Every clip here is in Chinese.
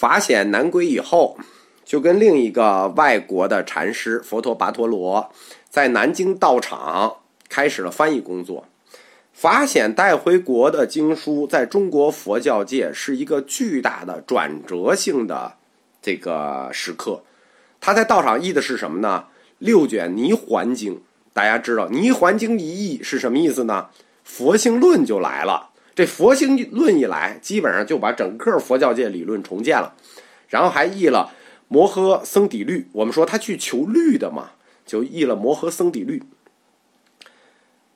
法显南归以后，就跟另一个外国的禅师佛陀跋陀罗在南京道场开始了翻译工作。法显带回国的经书，在中国佛教界是一个巨大的转折性的这个时刻。他在道场译的是什么呢？六卷《泥环经》。大家知道，《泥环经》一译是什么意思呢？佛性论就来了。这佛性论一来，基本上就把整个佛教界理论重建了。然后还译了《摩诃僧底律》。我们说他去求律的嘛，就译了《摩诃僧底律》。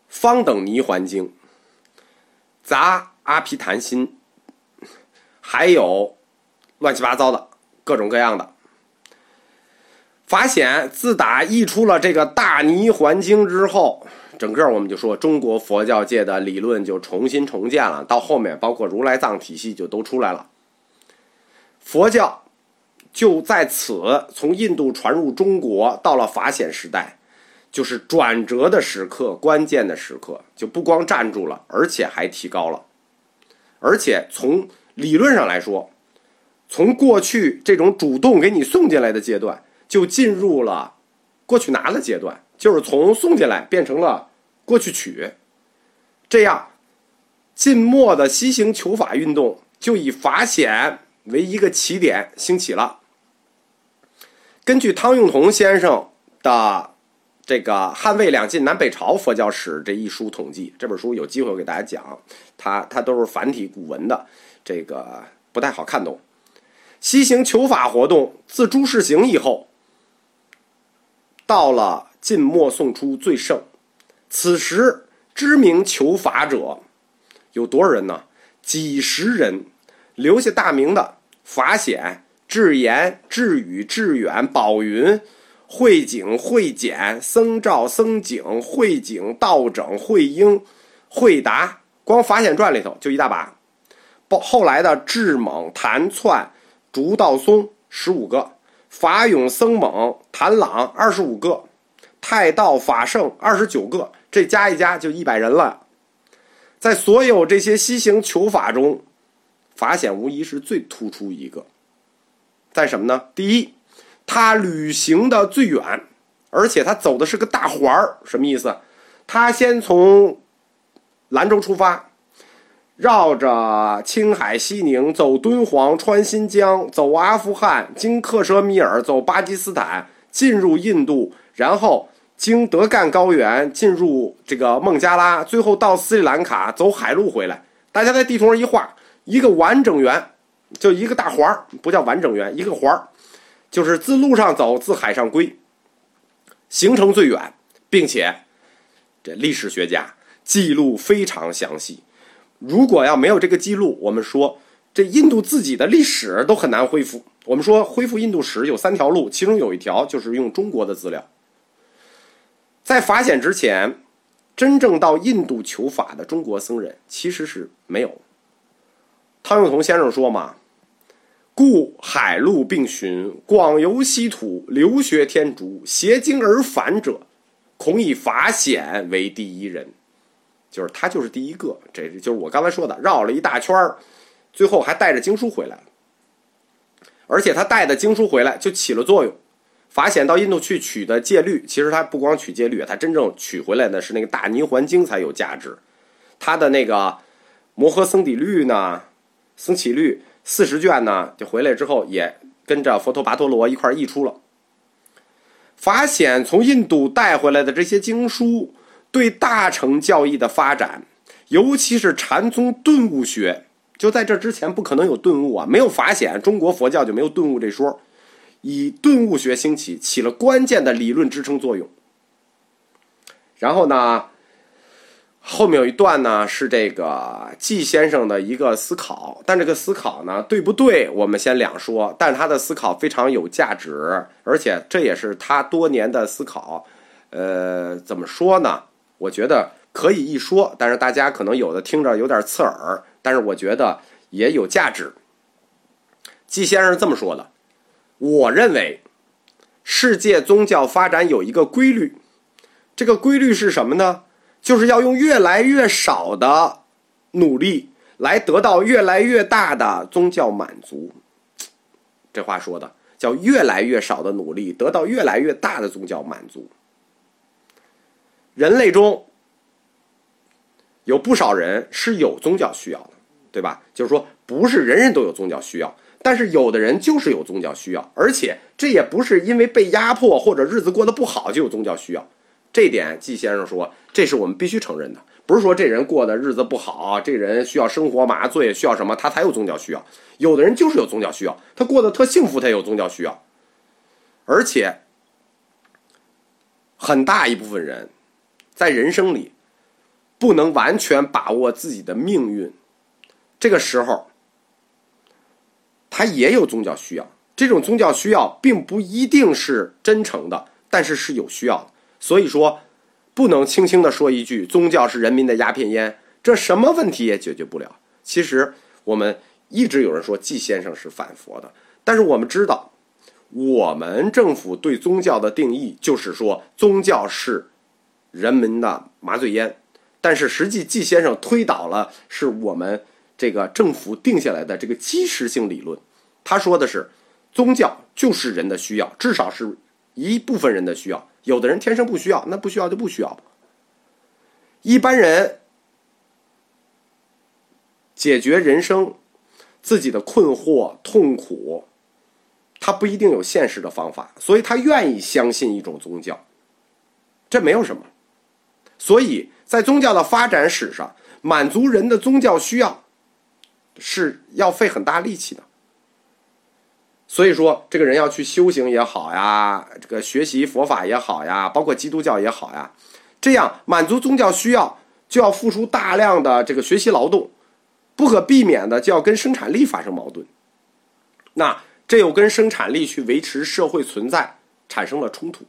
方等泥环经，杂阿毗昙心，还有乱七八糟的各种各样的法显。自打译出了这个大泥环经之后，整个我们就说中国佛教界的理论就重新重建了。到后面，包括如来藏体系就都出来了，佛教就在此从印度传入中国，到了法显时代。就是转折的时刻，关键的时刻，就不光站住了，而且还提高了。而且从理论上来说，从过去这种主动给你送进来的阶段，就进入了过去拿的阶段，就是从送进来变成了过去取。这样，晋末的西行求法运动就以法显为一个起点兴起了。根据汤用彤先生的。这个《汉魏两晋南北朝佛教史》这一书统计，这本书有机会我给大家讲，它它都是繁体古文的，这个不太好看懂。西行求法活动自朱士行以后，到了晋末宋初最盛，此时知名求法者有多少人呢？几十人，留下大名的法显、智言、智宇、智远、宝云。慧景、慧简、僧照、僧景、慧景、道整、慧英、慧达，光《法显传》里头就一大把。包后来的智猛、谭窜、竺道松十五个，法勇、僧猛、谭朗二十五个，太道、法圣二十九个，这加一加就一百人了。在所有这些西行求法中，法显无疑是最突出一个。在什么呢？第一。他旅行的最远，而且他走的是个大环儿，什么意思？他先从兰州出发，绕着青海、西宁，走敦煌，穿新疆，走阿富汗，经克什米尔，走巴基斯坦，进入印度，然后经德干高原进入这个孟加拉，最后到斯里兰卡，走海路回来。大家在地图上一画，一个完整圆，就一个大环儿，不叫完整圆，一个环儿。就是自路上走，自海上归，行程最远，并且这历史学家记录非常详细。如果要没有这个记录，我们说这印度自己的历史都很难恢复。我们说恢复印度史有三条路，其中有一条就是用中国的资料。在法显之前，真正到印度求法的中国僧人其实是没有。汤用彤先生说嘛。故海陆并巡，广游西土，留学天竺，携经而返者，恐以法显为第一人。就是他，就是第一个。这就是我刚才说的，绕了一大圈儿，最后还带着经书回来。而且他带的经书回来就起了作用。法显到印度去取的戒律，其实他不光取戒律，他真正取回来的是那个大泥环经才有价值。他的那个摩诃僧底律呢，僧起律。四十卷呢，就回来之后也跟着佛陀跋陀罗一块译出了。法显从印度带回来的这些经书，对大乘教义的发展，尤其是禅宗顿悟学，就在这之前不可能有顿悟啊，没有法显，中国佛教就没有顿悟这说。以顿悟学兴起，起了关键的理论支撑作用。然后呢？后面有一段呢，是这个季先生的一个思考，但这个思考呢，对不对？我们先两说。但是他的思考非常有价值，而且这也是他多年的思考。呃，怎么说呢？我觉得可以一说，但是大家可能有的听着有点刺耳，但是我觉得也有价值。季先生这么说的：我认为，世界宗教发展有一个规律，这个规律是什么呢？就是要用越来越少的努力来得到越来越大的宗教满足。这话说的叫越来越少的努力得到越来越大的宗教满足。人类中有不少人是有宗教需要的，对吧？就是说，不是人人都有宗教需要，但是有的人就是有宗教需要，而且这也不是因为被压迫或者日子过得不好就有宗教需要。这点季先生说，这是我们必须承认的，不是说这人过的日子不好，这人需要生活麻醉，需要什么他才有宗教需要。有的人就是有宗教需要，他过得特幸福，他有宗教需要，而且很大一部分人。在人生里，不能完全把握自己的命运，这个时候，他也有宗教需要。这种宗教需要并不一定是真诚的，但是是有需要的。所以说，不能轻轻的说一句“宗教是人民的鸦片烟”，这什么问题也解决不了。其实，我们一直有人说季先生是反佛的，但是我们知道，我们政府对宗教的定义就是说，宗教是。人民的麻醉烟，但是实际季先生推倒了是我们这个政府定下来的这个基石性理论。他说的是，宗教就是人的需要，至少是一部分人的需要。有的人天生不需要，那不需要就不需要。一般人解决人生自己的困惑痛苦，他不一定有现实的方法，所以他愿意相信一种宗教，这没有什么。所以在宗教的发展史上，满足人的宗教需要是要费很大力气的。所以说，这个人要去修行也好呀，这个学习佛法也好呀，包括基督教也好呀，这样满足宗教需要就要付出大量的这个学习劳动，不可避免的就要跟生产力发生矛盾。那这又跟生产力去维持社会存在产生了冲突，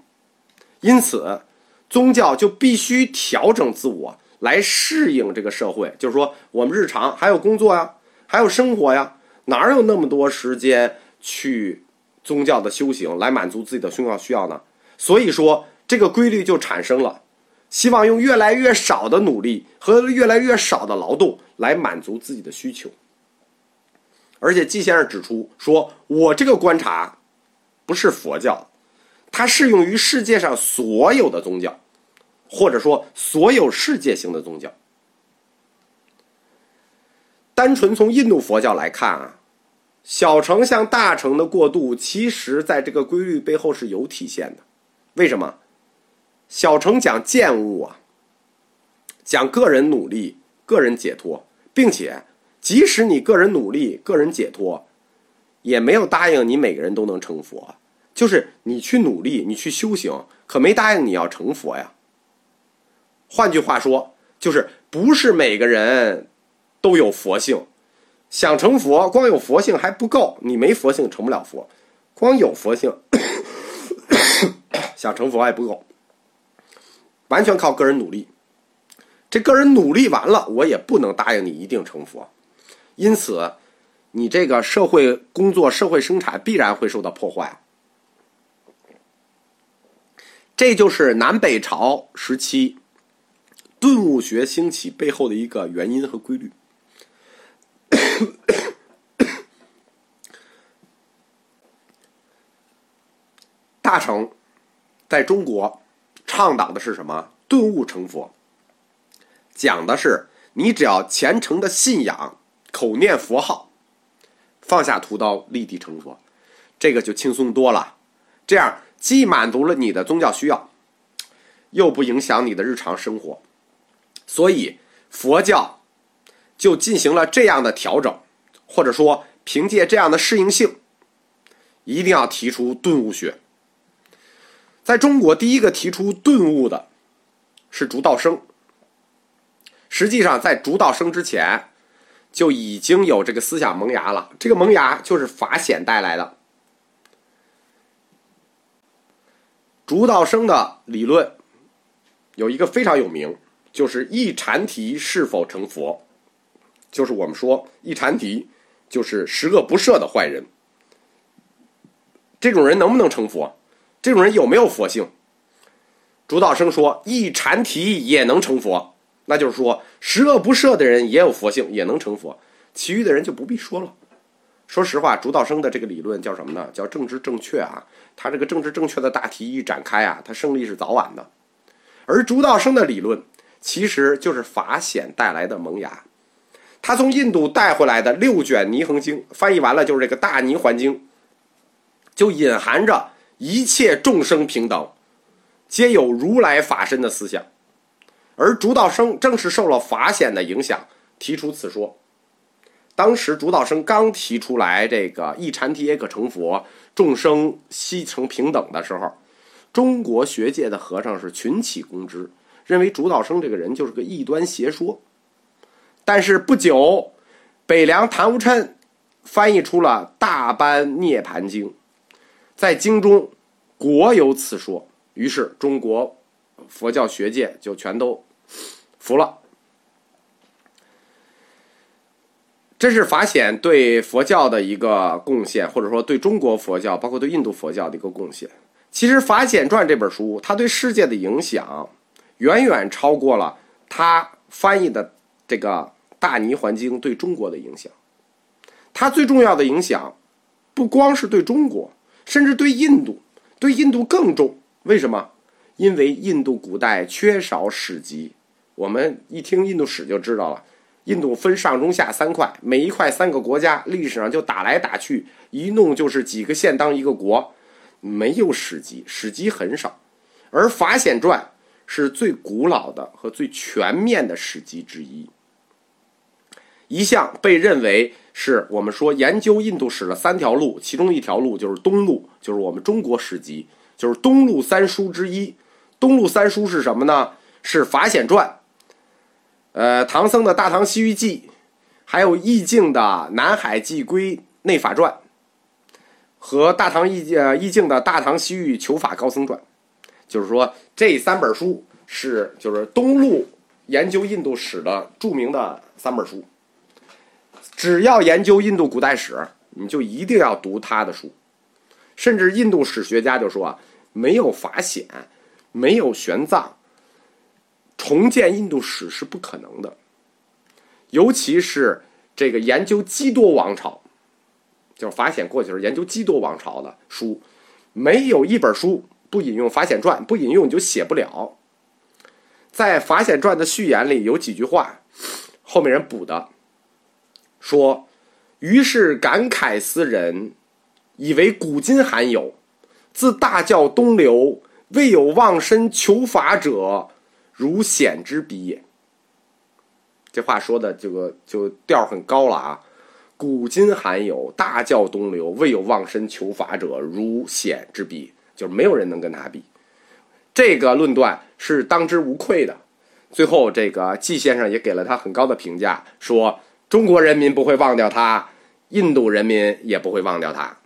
因此。宗教就必须调整自我来适应这个社会，就是说，我们日常还有工作呀，还有生活呀，哪有那么多时间去宗教的修行来满足自己的宗教需要呢？所以说，这个规律就产生了，希望用越来越少的努力和越来越少的劳动来满足自己的需求。而且季先生指出说，我这个观察不是佛教。它适用于世界上所有的宗教，或者说所有世界性的宗教。单纯从印度佛教来看啊，小乘向大乘的过渡，其实在这个规律背后是有体现的。为什么？小乘讲见悟啊，讲个人努力、个人解脱，并且即使你个人努力、个人解脱，也没有答应你每个人都能成佛。就是你去努力，你去修行，可没答应你要成佛呀。换句话说，就是不是每个人都有佛性，想成佛，光有佛性还不够，你没佛性成不了佛，光有佛性 想成佛还不够，完全靠个人努力。这个人努力完了，我也不能答应你一定成佛，因此，你这个社会工作、社会生产必然会受到破坏。这就是南北朝时期顿悟学兴起背后的一个原因和规律。大乘在中国倡导的是什么？顿悟成佛，讲的是你只要虔诚的信仰，口念佛号，放下屠刀，立地成佛，这个就轻松多了。这样。既满足了你的宗教需要，又不影响你的日常生活，所以佛教就进行了这样的调整，或者说凭借这样的适应性，一定要提出顿悟学。在中国，第一个提出顿悟的是竺道生。实际上，在竺道生之前，就已经有这个思想萌芽了。这个萌芽就是法显带来的。竺道生的理论有一个非常有名，就是一禅提是否成佛，就是我们说一禅提就是十恶不赦的坏人，这种人能不能成佛？这种人有没有佛性？竺道生说一禅提也能成佛，那就是说十恶不赦的人也有佛性，也能成佛，其余的人就不必说了。说实话，竹道生的这个理论叫什么呢？叫政治正确啊。他这个政治正确的大题一展开啊，他胜利是早晚的。而竹道生的理论其实就是法显带来的萌芽。他从印度带回来的六卷泥恒经，翻译完了就是这个大泥环经，就隐含着一切众生平等，皆有如来法身的思想。而竺道生正是受了法显的影响，提出此说。当时竺道生刚提出来这个一禅体也可成佛，众生悉成平等的时候，中国学界的和尚是群起攻之，认为竺道生这个人就是个异端邪说。但是不久，北凉谭无琛翻译出了《大般涅盘经》，在经中果有此说，于是中国佛教学界就全都服了。这是法显对佛教的一个贡献，或者说对中国佛教，包括对印度佛教的一个贡献。其实《法显传》这本书，它对世界的影响远远超过了他翻译的这个《大泥环经》对中国的影响。它最重要的影响，不光是对中国，甚至对印度，对印度更重。为什么？因为印度古代缺少史籍。我们一听印度史就知道了。印度分上中下三块，每一块三个国家，历史上就打来打去，一弄就是几个县当一个国，没有史籍，史籍很少。而《法显传》是最古老的和最全面的史籍之一，一项被认为是我们说研究印度史的三条路，其中一条路就是东路，就是我们中国史籍，就是东路三书之一。东路三书是什么呢？是《法显传》。呃，唐僧的《大唐西域记》，还有易经的《南海记归内法传》，和大唐易呃易经的《大唐西域求法高僧传》，就是说这三本书是就是东路研究印度史的著名的三本书。只要研究印度古代史，你就一定要读他的书。甚至印度史学家就说，没有法显，没有玄奘。重建印度史是不可能的，尤其是这个研究基多王朝，就是法显过去是研究基多王朝的书，没有一本书不引用法显传，不引用你就写不了。在法显传的序言里有几句话，后面人补的，说：“于是感慨斯人，以为古今罕有，自大教东流，未有忘身求法者。”如显之笔也。这话说的这个就调很高了啊！古今罕有，大教东流，未有忘身求法者，如显之笔，就是没有人能跟他比。这个论断是当之无愧的。最后，这个季先生也给了他很高的评价，说中国人民不会忘掉他，印度人民也不会忘掉他。